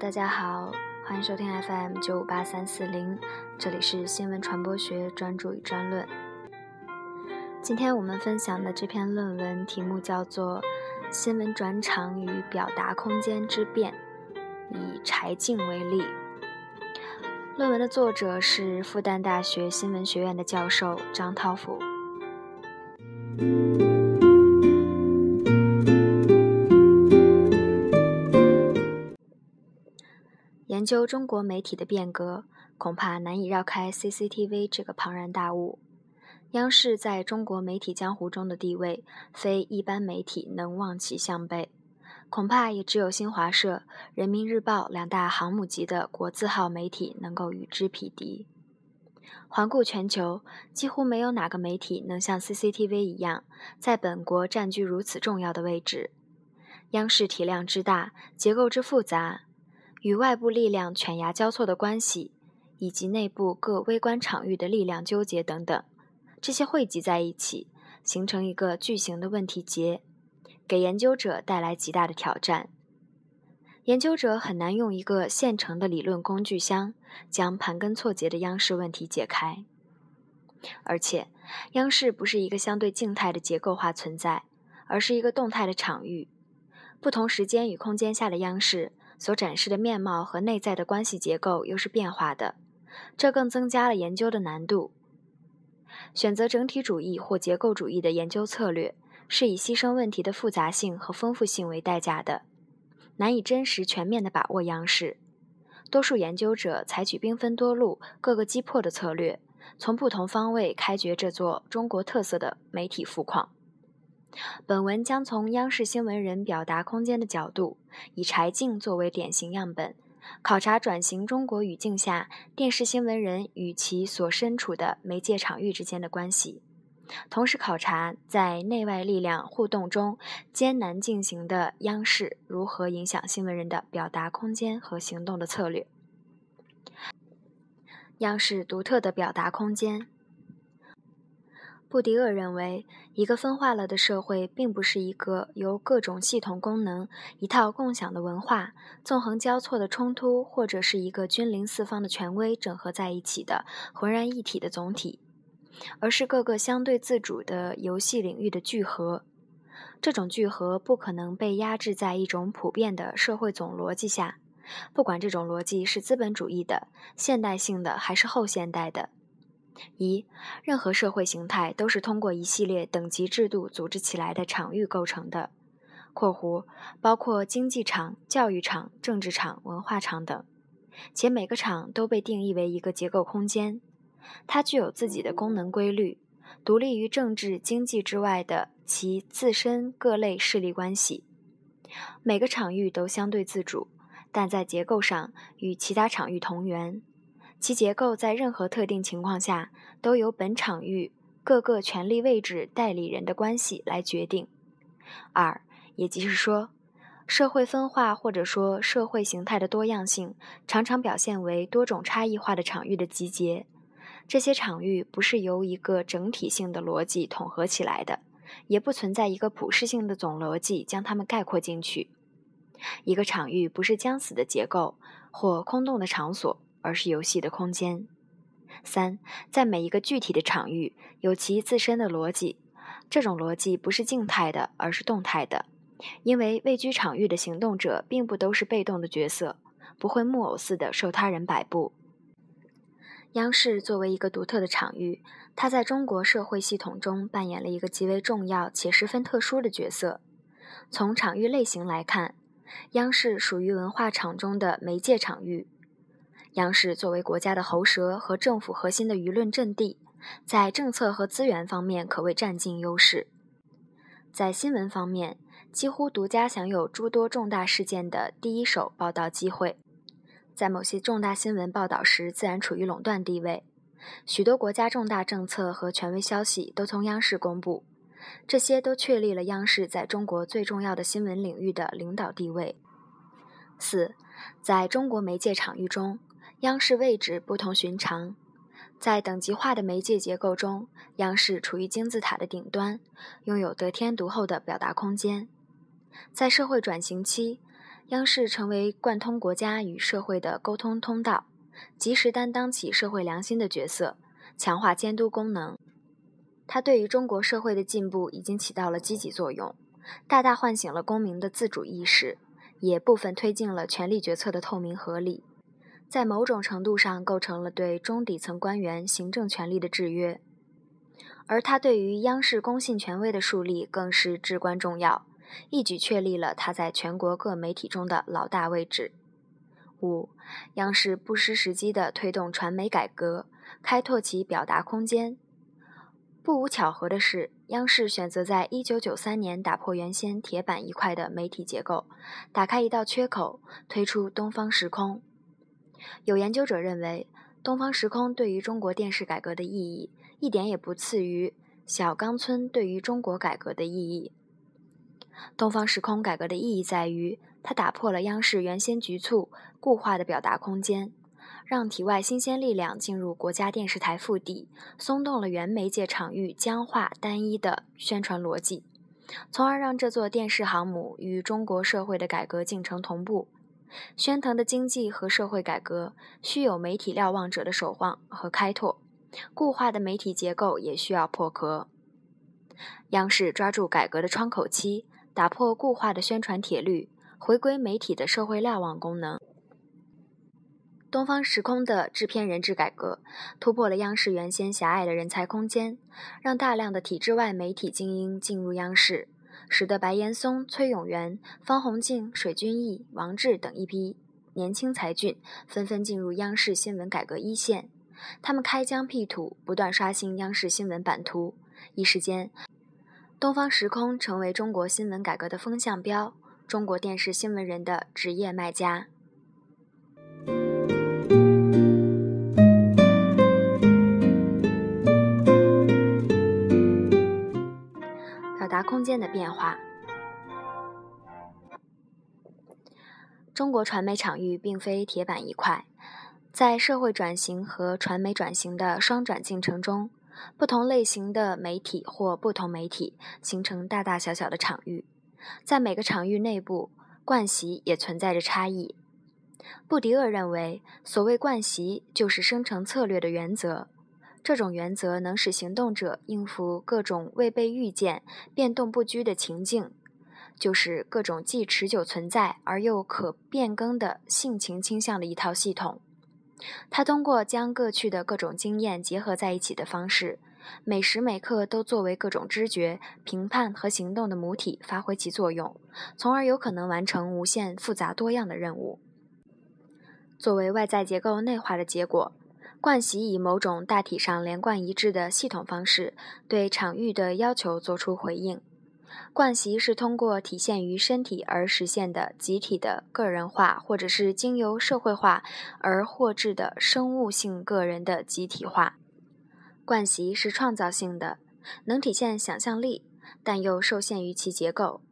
大家好，欢迎收听 FM 九五八三四零，这里是新闻传播学专注与专论。今天我们分享的这篇论文题目叫做《新闻转场与表达空间之变》，以柴静为例。论文的作者是复旦大学新闻学院的教授张涛甫。研究中国媒体的变革，恐怕难以绕开 CCTV 这个庞然大物。央视在中国媒体江湖中的地位，非一般媒体能望其项背。恐怕也只有新华社、人民日报两大航母级的国字号媒体能够与之匹敌。环顾全球，几乎没有哪个媒体能像 CCTV 一样，在本国占据如此重要的位置。央视体量之大，结构之复杂。与外部力量犬牙交错的关系，以及内部各微观场域的力量纠结等等，这些汇集在一起，形成一个巨型的问题结，给研究者带来极大的挑战。研究者很难用一个现成的理论工具箱，将盘根错节的央视问题解开。而且，央视不是一个相对静态的结构化存在，而是一个动态的场域。不同时间与空间下的央视。所展示的面貌和内在的关系结构又是变化的，这更增加了研究的难度。选择整体主义或结构主义的研究策略，是以牺牲问题的复杂性和丰富性为代价的，难以真实全面地把握央视。多数研究者采取兵分多路、各个击破的策略，从不同方位开掘这座中国特色的媒体富矿。本文将从央视新闻人表达空间的角度，以柴静作为典型样本，考察转型中国语境下电视新闻人与其所身处的媒介场域之间的关系，同时考察在内外力量互动中艰难进行的央视如何影响新闻人的表达空间和行动的策略。央视独特的表达空间。布迪厄认为，一个分化了的社会，并不是一个由各种系统功能、一套共享的文化、纵横交错的冲突，或者是一个君临四方的权威整合在一起的浑然一体的总体，而是各个相对自主的游戏领域的聚合。这种聚合不可能被压制在一种普遍的社会总逻辑下，不管这种逻辑是资本主义的、现代性的还是后现代的。一，任何社会形态都是通过一系列等级制度组织起来的场域构成的（括弧包括经济场、教育场、政治场、文化场等），且每个场都被定义为一个结构空间，它具有自己的功能规律，独立于政治经济之外的其自身各类势力关系。每个场域都相对自主，但在结构上与其他场域同源。其结构在任何特定情况下都由本场域各个权力位置代理人的关系来决定。二，也即是说，社会分化或者说社会形态的多样性，常常表现为多种差异化的场域的集结。这些场域不是由一个整体性的逻辑统合起来的，也不存在一个普适性的总逻辑将它们概括进去。一个场域不是将死的结构或空洞的场所。而是游戏的空间。三，在每一个具体的场域有其自身的逻辑，这种逻辑不是静态的，而是动态的。因为位居场域的行动者并不都是被动的角色，不会木偶似的受他人摆布。央视作为一个独特的场域，它在中国社会系统中扮演了一个极为重要且十分特殊的角色。从场域类型来看，央视属于文化场中的媒介场域。央视作为国家的喉舌和政府核心的舆论阵地，在政策和资源方面可谓占尽优势。在新闻方面，几乎独家享有诸多重大事件的第一手报道机会，在某些重大新闻报道时自然处于垄断地位。许多国家重大政策和权威消息都从央视公布，这些都确立了央视在中国最重要的新闻领域的领导地位。四，在中国媒介场域中。央视位置不同寻常，在等级化的媒介结构中，央视处于金字塔的顶端，拥有得天独厚的表达空间。在社会转型期，央视成为贯通国家与社会的沟通通道，及时担当起社会良心的角色，强化监督功能。它对于中国社会的进步已经起到了积极作用，大大唤醒了公民的自主意识，也部分推进了权力决策的透明合理。在某种程度上构成了对中底层官员行政权力的制约，而他对于央视公信权威的树立更是至关重要，一举确立了他在全国各媒体中的老大位置。五，央视不失时机地推动传媒改革，开拓其表达空间。不无巧合的是，央视选择在一九九三年打破原先铁板一块的媒体结构，打开一道缺口，推出东方时空。有研究者认为，东方时空对于中国电视改革的意义，一点也不次于小岗村对于中国改革的意义。东方时空改革的意义在于，它打破了央视原先局促、固化的表达空间，让体外新鲜力量进入国家电视台腹地，松动了原媒介场域僵化单一的宣传逻辑，从而让这座电视航母与中国社会的改革进程同步。喧腾的经济和社会改革需有媒体瞭望者的守望和开拓，固化的媒体结构也需要破壳。央视抓住改革的窗口期，打破固化的宣传铁律，回归媒体的社会瞭望功能。东方时空的制片人制改革，突破了央视原先狭隘的人才空间，让大量的体制外媒体精英进入央视。使得白岩松、崔永元、方鸿静、水均益、王志等一批年轻才俊纷纷进入央视新闻改革一线。他们开疆辟土，不断刷新央视新闻版图。一时间，东方时空成为中国新闻改革的风向标，中国电视新闻人的职业卖家。空间的变化。中国传媒场域并非铁板一块，在社会转型和传媒转型的双转进程中，不同类型的媒体或不同媒体形成大大小小的场域，在每个场域内部，惯习也存在着差异。布迪厄认为，所谓惯习，就是生成策略的原则。这种原则能使行动者应付各种未被预见、变动不居的情境，就是各种既持久存在而又可变更的性情倾向的一套系统。它通过将各去的各种经验结合在一起的方式，每时每刻都作为各种知觉、评判和行动的母体发挥其作用，从而有可能完成无限复杂多样的任务。作为外在结构内化的结果。惯习以某种大体上连贯一致的系统方式对场域的要求作出回应。惯习是通过体现于身体而实现的集体的个人化，或者是经由社会化而获致的生物性个人的集体化。惯习是创造性的，能体现想象力，但又受限于其结构。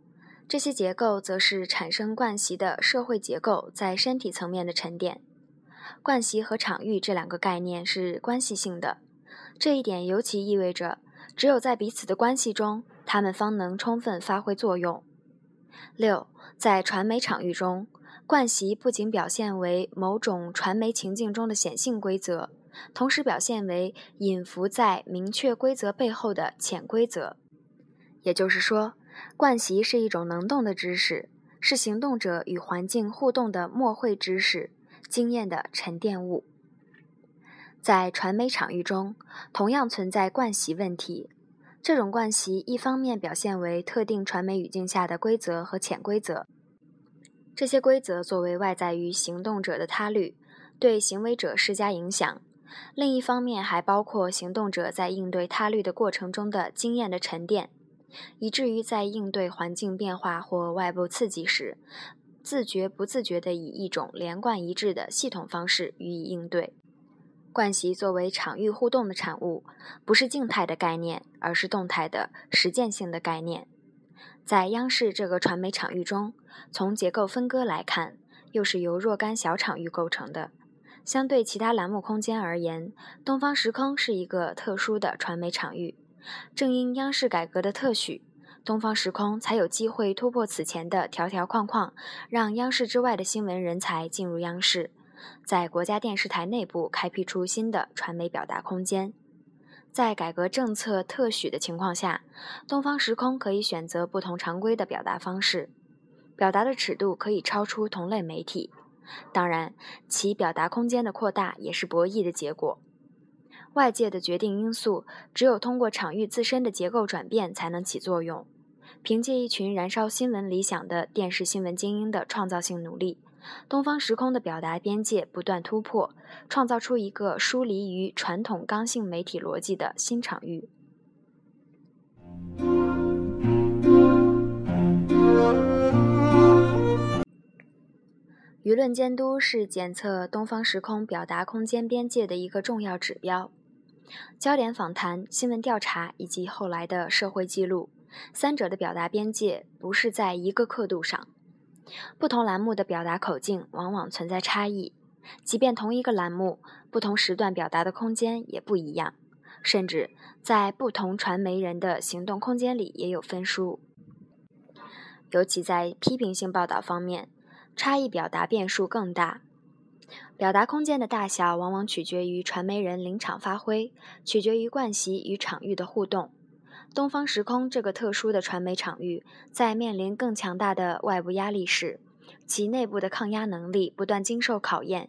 这些结构则是产生惯习的社会结构在身体层面的沉淀。惯习和场域这两个概念是关系性的，这一点尤其意味着，只有在彼此的关系中，它们方能充分发挥作用。六，在传媒场域中，惯习不仅表现为某种传媒情境中的显性规则，同时表现为隐伏在明确规则背后的潜规则。也就是说，惯习是一种能动的知识，是行动者与环境互动的默会知识。经验的沉淀物，在传媒场域中同样存在惯习问题。这种惯习一方面表现为特定传媒语境下的规则和潜规则，这些规则作为外在于行动者的他律，对行为者施加影响；另一方面还包括行动者在应对他律的过程中的经验的沉淀，以至于在应对环境变化或外部刺激时。自觉不自觉地以一种连贯一致的系统方式予以应对。惯习作为场域互动的产物，不是静态的概念，而是动态的实践性的概念。在央视这个传媒场域中，从结构分割来看，又是由若干小场域构成的。相对其他栏目空间而言，东方时空是一个特殊的传媒场域。正因央视改革的特许。东方时空才有机会突破此前的条条框框，让央视之外的新闻人才进入央视，在国家电视台内部开辟出新的传媒表达空间。在改革政策特许的情况下，东方时空可以选择不同常规的表达方式，表达的尺度可以超出同类媒体。当然，其表达空间的扩大也是博弈的结果。外界的决定因素，只有通过场域自身的结构转变才能起作用。凭借一群燃烧新闻理想的电视新闻精英的创造性努力。东方时空的表达边界不断突破，创造出一个疏离于传统刚性媒体逻辑的新场域。舆论监督是检测东方时空表达空间边界的一个重要指标。焦点访谈、新闻调查以及后来的社会记录，三者的表达边界不是在一个刻度上。不同栏目的表达口径往往存在差异，即便同一个栏目，不同时段表达的空间也不一样，甚至在不同传媒人的行动空间里也有分殊。尤其在批评性报道方面，差异表达变数更大。表达空间的大小往往取决于传媒人临场发挥，取决于惯习与场域的互动。东方时空这个特殊的传媒场域，在面临更强大的外部压力时，其内部的抗压能力不断经受考验。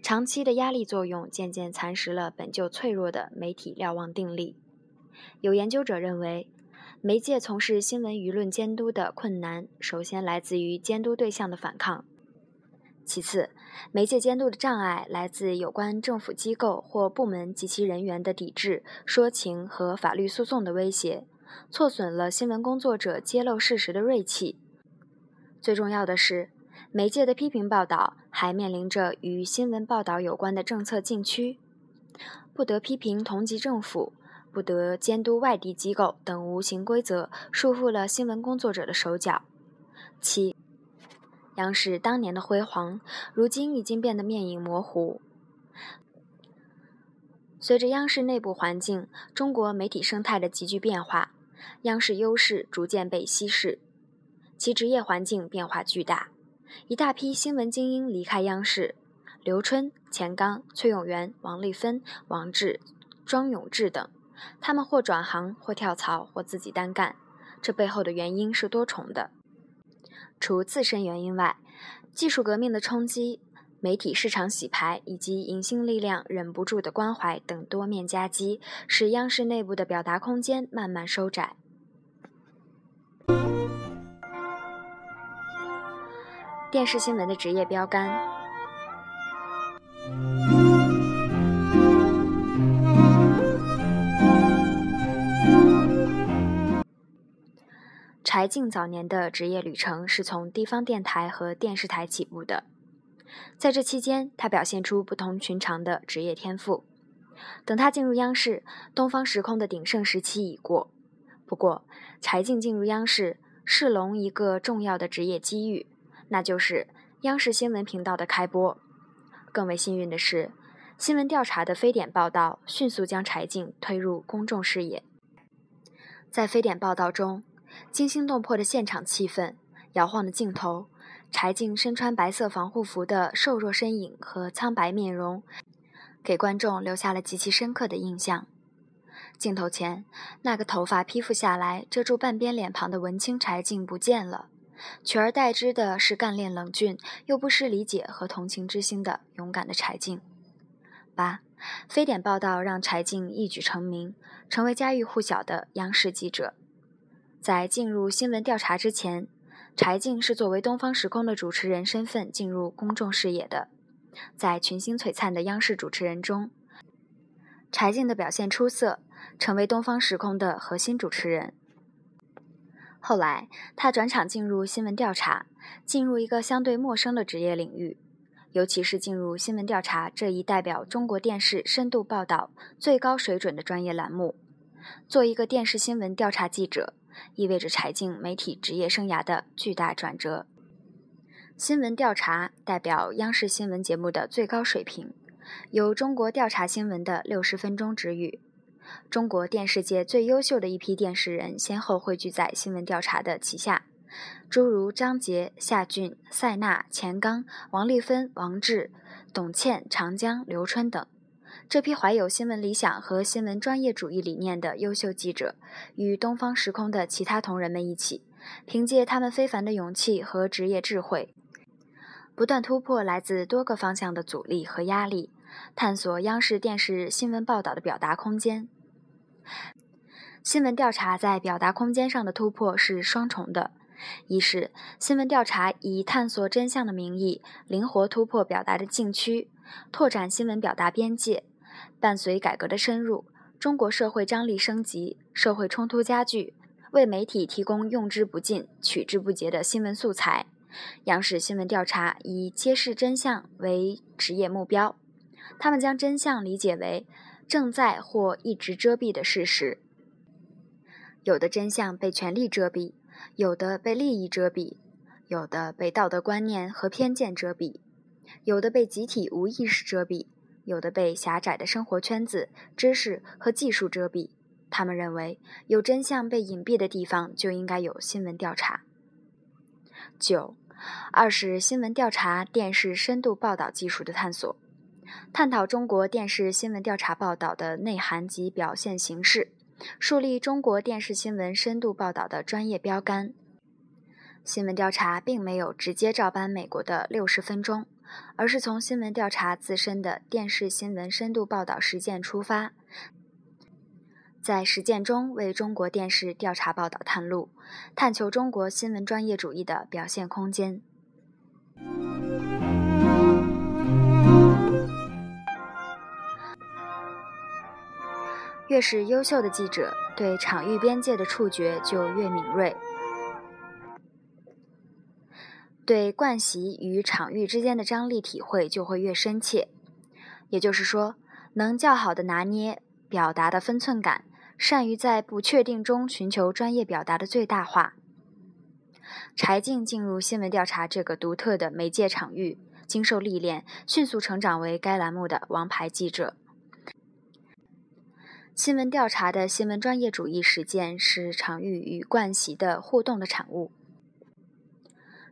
长期的压力作用渐渐蚕食了本就脆弱的媒体瞭望定力。有研究者认为，媒介从事新闻舆论监督的困难，首先来自于监督对象的反抗。其次，媒介监督的障碍来自有关政府机构或部门及其人员的抵制、说情和法律诉讼的威胁，挫损了新闻工作者揭露事实的锐气。最重要的是，媒介的批评报道还面临着与新闻报道有关的政策禁区，不得批评同级政府，不得监督外地机构等无形规则，束缚了新闻工作者的手脚。七。央视当年的辉煌，如今已经变得面影模糊。随着央视内部环境、中国媒体生态的急剧变化，央视优势逐渐被稀释，其职业环境变化巨大。一大批新闻精英离开央视，刘春、钱刚、崔永元、王丽芬、王志、庄永志等，他们或转行，或跳槽，或自己单干。这背后的原因是多重的。除自身原因外，技术革命的冲击、媒体市场洗牌以及隐性力量忍不住的关怀等多面夹击，使央视内部的表达空间慢慢收窄。电视新闻的职业标杆。柴静早年的职业旅程是从地方电台和电视台起步的，在这期间，他表现出不同寻常的职业天赋。等他进入央视，东方时空的鼎盛时期已过。不过，柴静进入央视，是龙一个重要的职业机遇，那就是央视新闻频道的开播。更为幸运的是，新闻调查的非典报道迅速将柴静推入公众视野。在非典报道中。惊心动魄的现场气氛，摇晃的镜头，柴静身穿白色防护服的瘦弱身影和苍白面容，给观众留下了极其深刻的印象。镜头前，那个头发披覆下来遮住半边脸庞的文青柴静不见了，取而代之的是干练冷峻又不失理解和同情之心的勇敢的柴静。八，非典报道让柴静一举成名，成为家喻户晓的央视记者。在进入新闻调查之前，柴静是作为东方时空的主持人身份进入公众视野的。在群星璀璨的央视主持人中，柴静的表现出色，成为东方时空的核心主持人。后来，他转场进入新闻调查，进入一个相对陌生的职业领域，尤其是进入新闻调查这一代表中国电视深度报道最高水准的专业栏目。做一个电视新闻调查记者。意味着柴静媒体职业生涯的巨大转折。新闻调查代表央视新闻节目的最高水平，有中国调查新闻的六十分钟之誉。中国电视界最优秀的一批电视人先后汇聚在新闻调查的旗下，诸如张杰、夏俊、塞纳、钱刚、王丽芬、王志、董倩、长江、刘春等。这批怀有新闻理想和新闻专业主义理念的优秀记者，与东方时空的其他同仁们一起，凭借他们非凡的勇气和职业智慧，不断突破来自多个方向的阻力和压力，探索央视电视新闻报道的表达空间。新闻调查在表达空间上的突破是双重的：一是新闻调查以探索真相的名义，灵活突破表达的禁区，拓展新闻表达边界。伴随改革的深入，中国社会张力升级，社会冲突加剧，为媒体提供用之不尽、取之不竭的新闻素材。央视新闻调查以揭示真相为职业目标，他们将真相理解为正在或一直遮蔽的事实。有的真相被权力遮蔽，有的被利益遮蔽，有的被道德观念和偏见遮蔽，有的被集体无意识遮蔽。有的被狭窄的生活圈子、知识和技术遮蔽，他们认为有真相被隐蔽的地方就应该有新闻调查。九，二是新闻调查电视深度报道技术的探索，探讨中国电视新闻调查报道的内涵及表现形式，树立中国电视新闻深度报道的专业标杆。新闻调查并没有直接照搬美国的六十分钟。而是从新闻调查自身的电视新闻深度报道实践出发，在实践中为中国电视调查报道探路，探求中国新闻专业主义的表现空间。越是优秀的记者，对场域边界的触觉就越敏锐。对惯习与场域之间的张力体会就会越深切，也就是说，能较好的拿捏表达的分寸感，善于在不确定中寻求专业表达的最大化。柴静进入新闻调查这个独特的媒介场域，经受历练，迅速成长为该栏目的王牌记者。新闻调查的新闻专业主义实践是场域与惯习的互动的产物。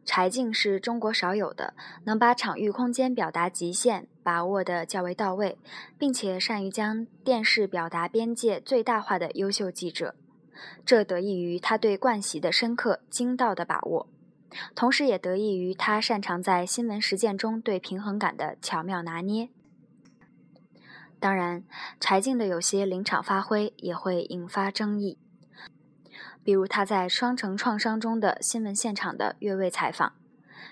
柴静是中国少有的能把场域空间表达极限把握得较为到位，并且善于将电视表达边界最大化的优秀记者。这得益于他对惯习的深刻精到的把握，同时也得益于他擅长在新闻实践中对平衡感的巧妙拿捏。当然，柴静的有些临场发挥也会引发争议。比如他在《双城创伤》中的新闻现场的越位采访，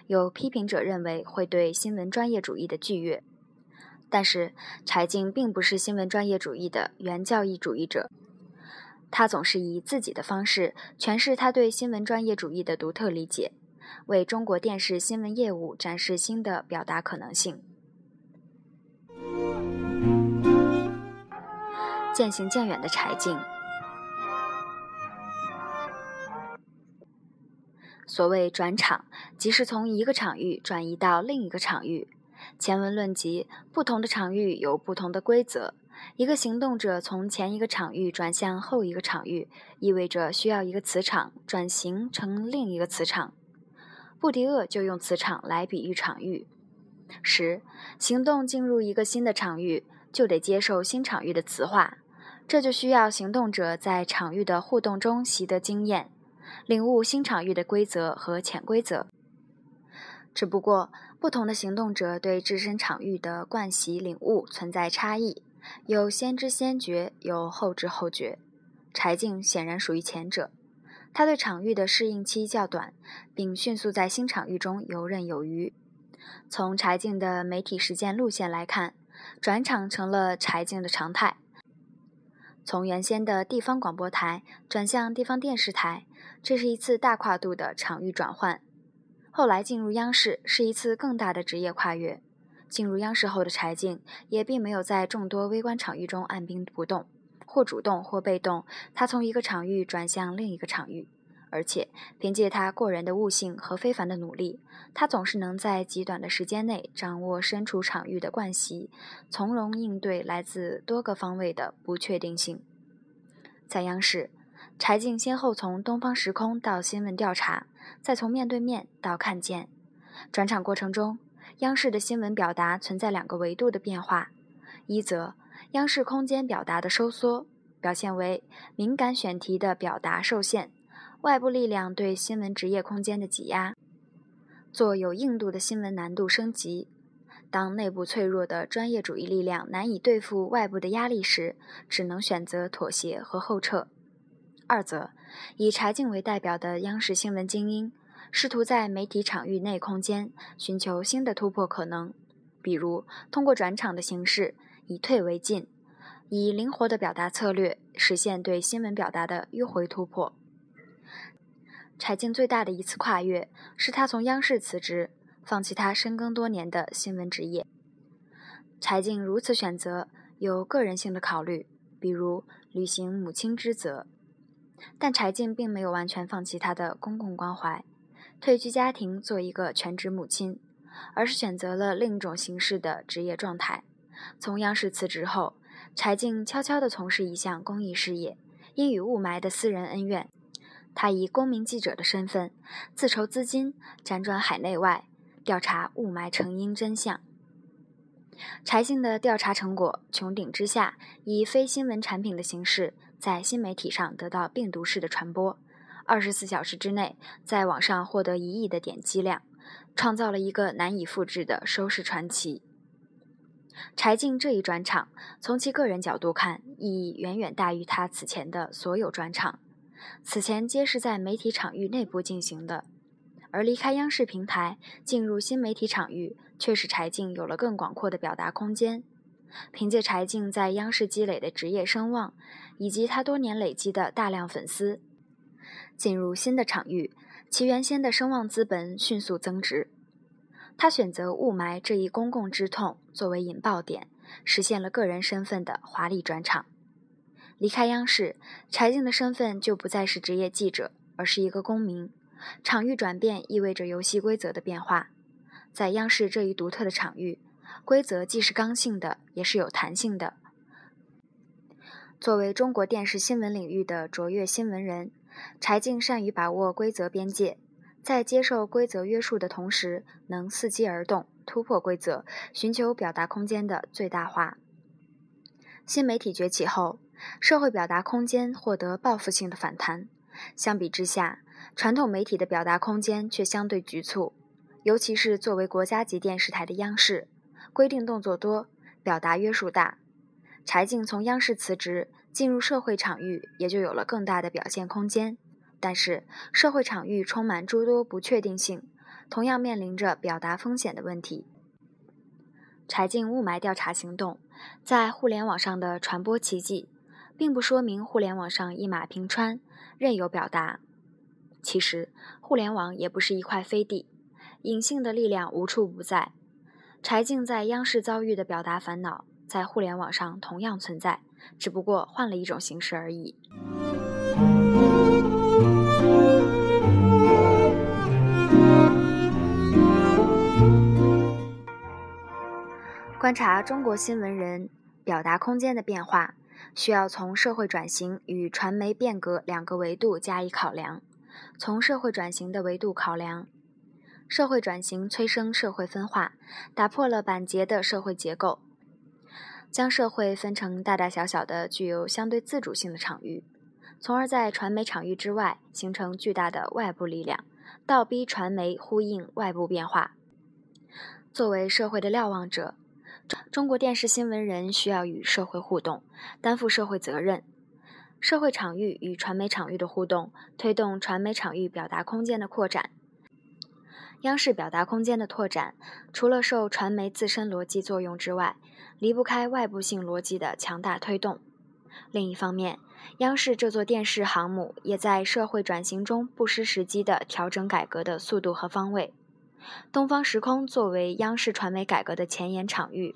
有批评者认为会对新闻专业主义的拒越，但是柴静并不是新闻专业主义的原教义主义者，他总是以自己的方式诠释他对新闻专业主义的独特理解，为中国电视新闻业务展示新的表达可能性。渐行渐远的柴静。所谓转场，即是从一个场域转移到另一个场域。前文论及，不同的场域有不同的规则。一个行动者从前一个场域转向后一个场域，意味着需要一个磁场转型成另一个磁场。布迪厄就用磁场来比喻场域。十，行动进入一个新的场域，就得接受新场域的磁化，这就需要行动者在场域的互动中习得经验。领悟新场域的规则和潜规则，只不过不同的行动者对自身场域的惯习领悟存在差异，有先知先觉，有后知后觉。柴静显然属于前者，他对场域的适应期较短，并迅速在新场域中游刃有余。从柴静的媒体实践路线来看，转场成了柴静的常态。从原先的地方广播台转向地方电视台。这是一次大跨度的场域转换，后来进入央视是一次更大的职业跨越。进入央视后的柴静也并没有在众多微观场域中按兵不动，或主动或被动，他从一个场域转向另一个场域，而且凭借他过人的悟性和非凡的努力，他总是能在极短的时间内掌握身处场域的惯习，从容应对来自多个方位的不确定性。在央视，柴静先后从东方时空到新闻调查，再从面对面到看见。转场过程中，央视的新闻表达存在两个维度的变化：一则央视空间表达的收缩，表现为敏感选题的表达受限，外部力量对新闻职业空间的挤压，做有硬度的新闻难度升级。当内部脆弱的专业主义力量难以对付外部的压力时，只能选择妥协和后撤。二则，以柴静为代表的央视新闻精英，试图在媒体场域内空间寻求新的突破可能，比如通过转场的形式，以退为进，以灵活的表达策略实现对新闻表达的迂回突破。柴静最大的一次跨越，是她从央视辞职。放弃她深耕多年的新闻职业，柴静如此选择有个人性的考虑，比如履行母亲之责。但柴静并没有完全放弃她的公共关怀，退居家庭做一个全职母亲，而是选择了另一种形式的职业状态。从央视辞职后，柴静悄悄地从事一项公益事业，因与雾霾的私人恩怨，他以公民记者的身份自筹资金，辗转海内外。调查雾霾成因真相。柴静的调查成果穹顶之下，以非新闻产品的形式在新媒体上得到病毒式的传播，二十四小时之内在网上获得一亿的点击量，创造了一个难以复制的收视传奇。柴静这一转场，从其个人角度看，意义远远大于他此前的所有转场，此前皆是在媒体场域内部进行的。而离开央视平台，进入新媒体场域，却使柴静有了更广阔的表达空间。凭借柴静在央视积累的职业声望，以及她多年累积的大量粉丝，进入新的场域，其原先的声望资本迅速增值。他选择雾霾这一公共之痛作为引爆点，实现了个人身份的华丽转场。离开央视，柴静的身份就不再是职业记者，而是一个公民。场域转变意味着游戏规则的变化，在央视这一独特的场域，规则既是刚性的，也是有弹性的。作为中国电视新闻领域的卓越新闻人，柴静善于把握规则边界，在接受规则约束的同时，能伺机而动，突破规则，寻求表达空间的最大化。新媒体崛起后，社会表达空间获得报复性的反弹。相比之下，传统媒体的表达空间却相对局促，尤其是作为国家级电视台的央视，规定动作多，表达约束大。柴静从央视辞职，进入社会场域，也就有了更大的表现空间。但是，社会场域充满诸多不确定性，同样面临着表达风险的问题。柴静雾霾调查行动在互联网上的传播奇迹，并不说明互联网上一马平川。任由表达，其实互联网也不是一块飞地，隐性的力量无处不在。柴静在央视遭遇的表达烦恼，在互联网上同样存在，只不过换了一种形式而已。观察中国新闻人表达空间的变化。需要从社会转型与传媒变革两个维度加以考量。从社会转型的维度考量，社会转型催生社会分化，打破了板结的社会结构，将社会分成大大小小的具有相对自主性的场域，从而在传媒场域之外形成巨大的外部力量，倒逼传媒呼应外部变化。作为社会的瞭望者。中国电视新闻人需要与社会互动，担负社会责任。社会场域与传媒场域的互动，推动传媒场域表达空间的扩展。央视表达空间的拓展，除了受传媒自身逻辑作用之外，离不开外部性逻辑的强大推动。另一方面，央视这座电视航母，也在社会转型中不失时机地调整改革的速度和方位。东方时空作为央视传媒改革的前沿场域，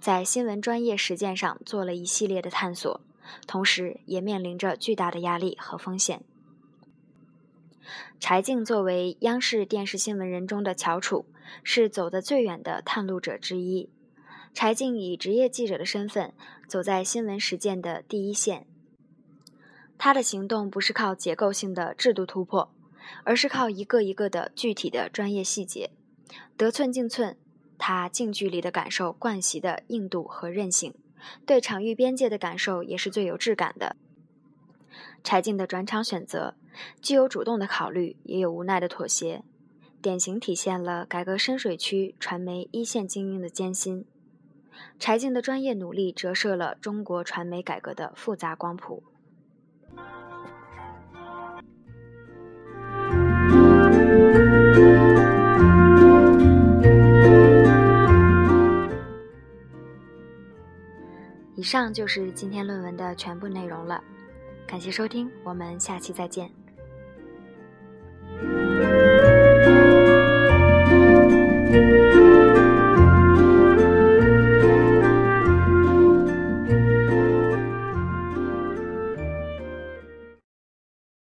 在新闻专业实践上做了一系列的探索，同时也面临着巨大的压力和风险。柴静作为央视电视新闻人中的翘楚，是走得最远的探路者之一。柴静以职业记者的身份，走在新闻实践的第一线。他的行动不是靠结构性的制度突破，而是靠一个一个的具体的专业细节，得寸进寸。他近距离的感受惯习的硬度和韧性，对场域边界的感受也是最有质感的。柴静的转场选择，既有主动的考虑，也有无奈的妥协，典型体现了改革深水区传媒一线精英的艰辛。柴静的专业努力折射了中国传媒改革的复杂光谱。以上就是今天论文的全部内容了。感谢收听，我们下期再见。